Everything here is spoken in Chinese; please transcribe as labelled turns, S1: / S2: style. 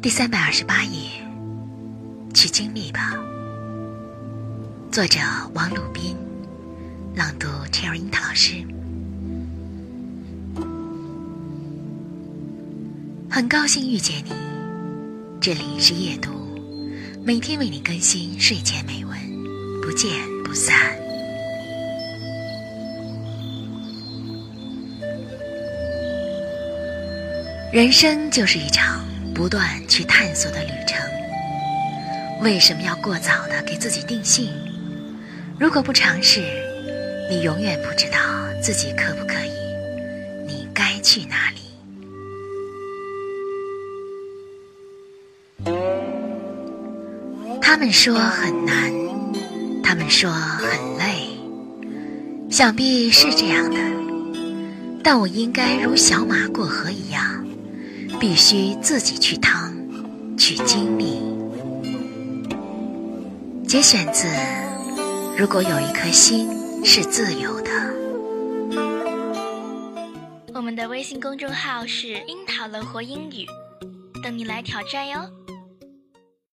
S1: 第三百二十八页，去经历吧。作者王鲁宾，朗读 Cherry 樱桃老师。很高兴遇见你，这里是夜读，每天为你更新睡前美文，不见不散。人生就是一场。不断去探索的旅程，为什么要过早的给自己定性？如果不尝试，你永远不知道自己可不可以，你该去哪里？他们说很难，他们说很累，想必是这样的，但我应该如小马过河一样。必须自己去趟，去经历。节选自《如果有一颗心是自由的》。
S2: 我们的微信公众号是“樱桃乐活英语”，等你来挑战哟。